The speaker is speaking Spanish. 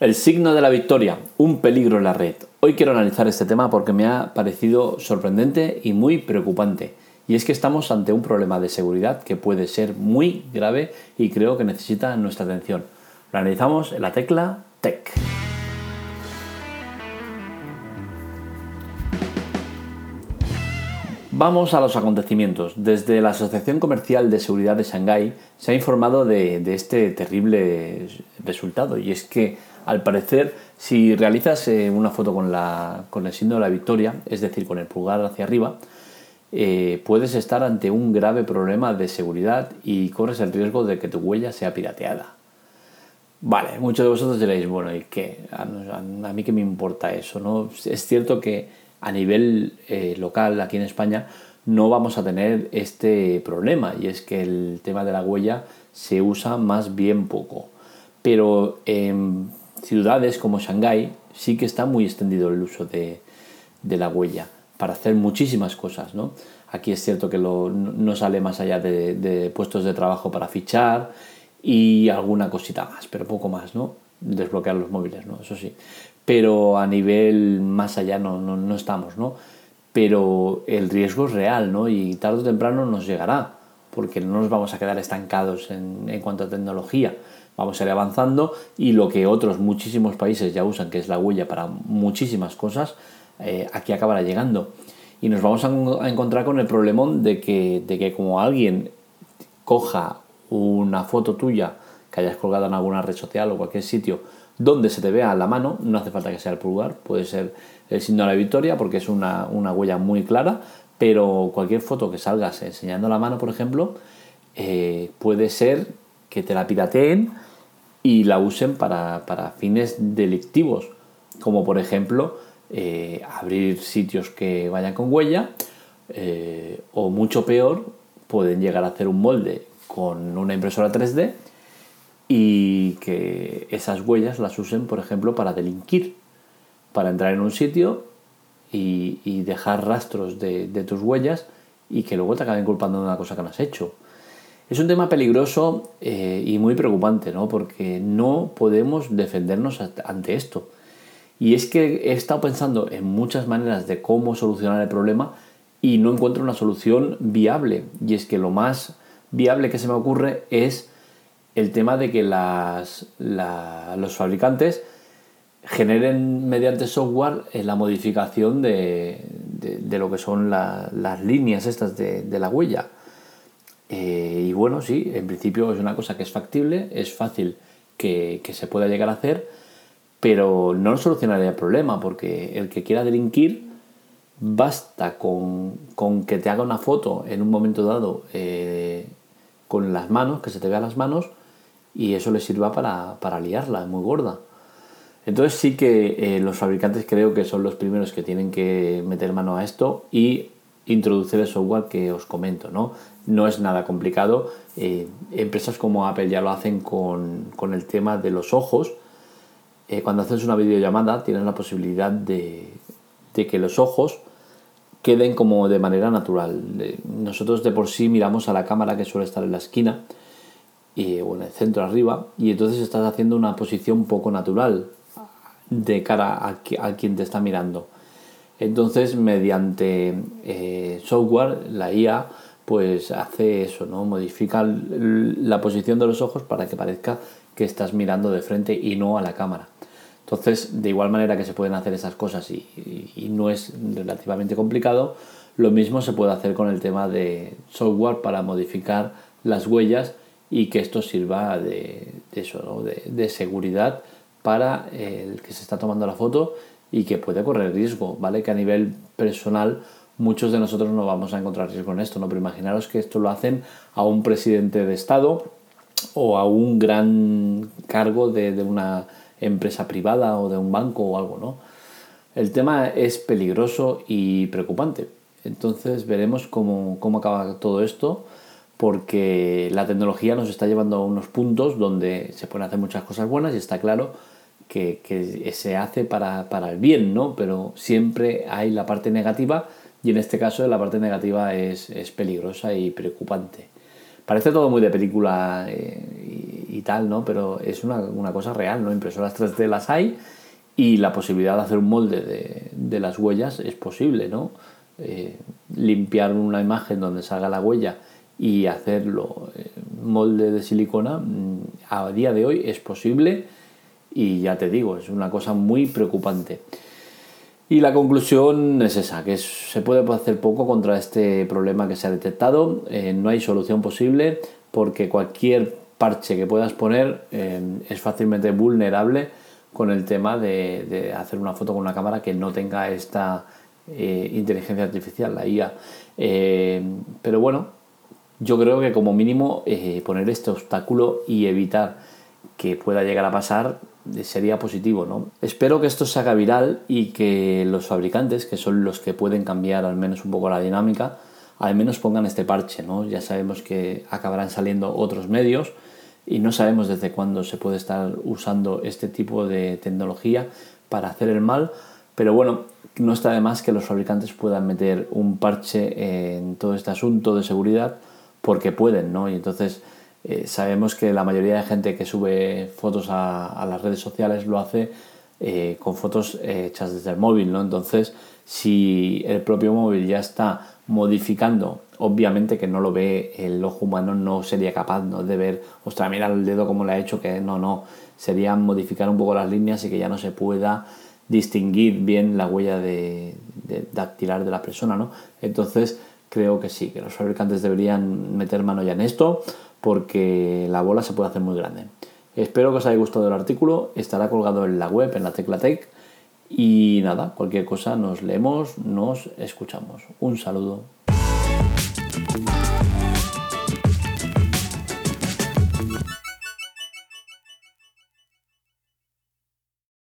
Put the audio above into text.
El signo de la victoria, un peligro en la red. Hoy quiero analizar este tema porque me ha parecido sorprendente y muy preocupante. Y es que estamos ante un problema de seguridad que puede ser muy grave y creo que necesita nuestra atención. Lo analizamos en la tecla TEC. Vamos a los acontecimientos. Desde la Asociación Comercial de Seguridad de Shanghái se ha informado de, este terrible resultado y es que al parecer si realizas eh, una foto con, el signo de la victoria, es decir, con el pulgar hacia arriba, eh, puedes estar ante un grave problema de seguridad y corres el riesgo de que tu huella sea pirateada. Vale, muchos de vosotros diréis, bueno, ¿y qué? A, mí qué me importa eso, ¿no? Es cierto que a nivel eh, local aquí en España no vamos a tener este problema y es que el tema de la huella se usa más bien poco. Pero en ciudades como Shanghái sí que está muy extendido el uso de, la huella para hacer muchísimas cosas. ¿no? Aquí es cierto que no sale más allá de, de, puestos de trabajo para fichar y alguna cosita más, pero poco más, ¿no? Desbloquear los móviles, ¿no? Eso sí pero a nivel más allá no, no, estamos, ¿no? Pero el riesgo es real, ¿no? Y tarde o temprano nos llegará, porque no nos vamos a quedar estancados en, cuanto a tecnología. Vamos a ir avanzando y lo que otros muchísimos países ya usan, que es la huella para muchísimas cosas, eh, aquí acabará llegando. Y nos vamos a, encontrar con el problemón de que, de que como alguien coja una foto tuya que hayas colgado en alguna red social o cualquier sitio donde se te vea la mano, no hace falta que sea el pulgar, puede ser el signo de la victoria porque es una, huella muy clara, pero cualquier foto que salgas enseñando la mano, por ejemplo, eh, puede ser que te la pirateen y la usen para, fines delictivos, como por ejemplo eh, abrir sitios que vayan con huella, eh, o mucho peor, pueden llegar a hacer un molde con una impresora 3D y que esas huellas las usen, por ejemplo, para delinquir, para entrar en un sitio y, dejar rastros de, tus huellas y que luego te acaben culpando de una cosa que no has hecho. Es un tema peligroso eh, y muy preocupante, ¿no? Porque no podemos defendernos ante esto. Y es que he estado pensando en muchas maneras de cómo solucionar el problema y no encuentro una solución viable. Y es que lo más viable que se me ocurre es el tema de que los fabricantes generen mediante software eh, la modificación de, lo que son las líneas estas de, la huella. Eh, y bueno, sí, en principio es una cosa que es factible, es fácil que, se pueda llegar a hacer, pero no solucionaría el problema, porque el que quiera delinquir basta con, que te haga una foto en un momento dado eh, con las manos, que se te vean las manos, y eso le sirva para, para liarla, muy gorda. Entonces sí que eh, los fabricantes creo que son los primeros que tienen que meter mano a esto y introducir el software que os comento, ¿no? No es nada complicado. Eh, empresas como Apple ya lo hacen con, el tema de los ojos. Eh, cuando haces una videollamada tienes la posibilidad de, de, que los ojos queden como de manera natural. Nosotros de por sí miramos a la cámara que suele estar en la esquina o en el centro arriba, y entonces estás haciendo una posición poco natural de cara a, quien te está mirando. Entonces, mediante eh, software, la IA pues hace eso, ¿no? Modifica la posición de los ojos para que parezca que estás mirando de frente y no a la cámara. Entonces, de igual manera que se pueden hacer esas cosas y, no es relativamente complicado, lo mismo se puede hacer con el tema de software para modificar las huellas y que esto sirva de, eso, de, seguridad para el que se está tomando la foto y que puede correr riesgo, ¿vale? Que a nivel personal muchos de nosotros no vamos a encontrar riesgo en esto, ¿no? Pero imaginaros que esto lo hacen a un presidente de Estado o a un gran cargo de, una empresa privada o de un banco o algo, ¿no? El tema es peligroso y preocupante. Entonces veremos cómo, cómo acaba todo esto porque la tecnología nos está llevando a unos puntos donde se pueden hacer muchas cosas buenas y está claro que, se hace para, el bien, ¿no? Pero siempre hay la parte negativa y en este caso la parte negativa es, peligrosa y preocupante. Parece todo muy de película eh, y tal, ¿no? Pero es una, una, cosa real, ¿no? Impresoras 3D las hay y la posibilidad de hacer un molde de, de las huellas es posible, ¿no? Eh, limpiar una imagen donde salga la huella y hacerlo eh, molde de silicona mm, a día de hoy es posible y ya te digo, es una cosa muy preocupante. Y la conclusión es esa, que se puede hacer poco contra este problema que se ha detectado, eh, no hay solución posible porque cualquier parche que puedas poner eh, es fácilmente vulnerable con el tema de, hacer una foto con una cámara que no tenga esta eh, inteligencia artificial, la IA. pero bueno, yo creo que como mínimo poner este obstáculo y evitar que pueda llegar a pasar sería positivo, ¿no? Espero que esto se haga viral y que los fabricantes, que son los que pueden cambiar al menos un poco la dinámica, al menos pongan este parche, ¿no? Ya sabemos que acabarán saliendo otros medios y no sabemos desde cuándo se puede estar usando este tipo de tecnología para hacer el mal, pero bueno, no está de más que los fabricantes puedan meter un parche en todo este asunto de seguridad porque pueden, ¿no? Y entonces eh, sabemos que la mayoría de gente que sube fotos a, las redes sociales lo hace eh, con fotos hechas desde el móvil, ¿no? Entonces, si el propio móvil ya está modificando, obviamente que no lo ve el ojo humano, no sería capaz de ver, ostras, mira el dedo como le ha hecho, que no, no, sería modificar un poco las líneas y que ya no se pueda distinguir bien la huella de, dactilar de la persona, ¿no? Entonces, creo que sí, que los fabricantes deberían meter mano ya en esto porque la bola se puede hacer muy grande. Espero que os haya gustado el artículo, estará colgado en la web, en la Teclatec. Y nada, cualquier cosa nos leemos, nos escuchamos. Un saludo.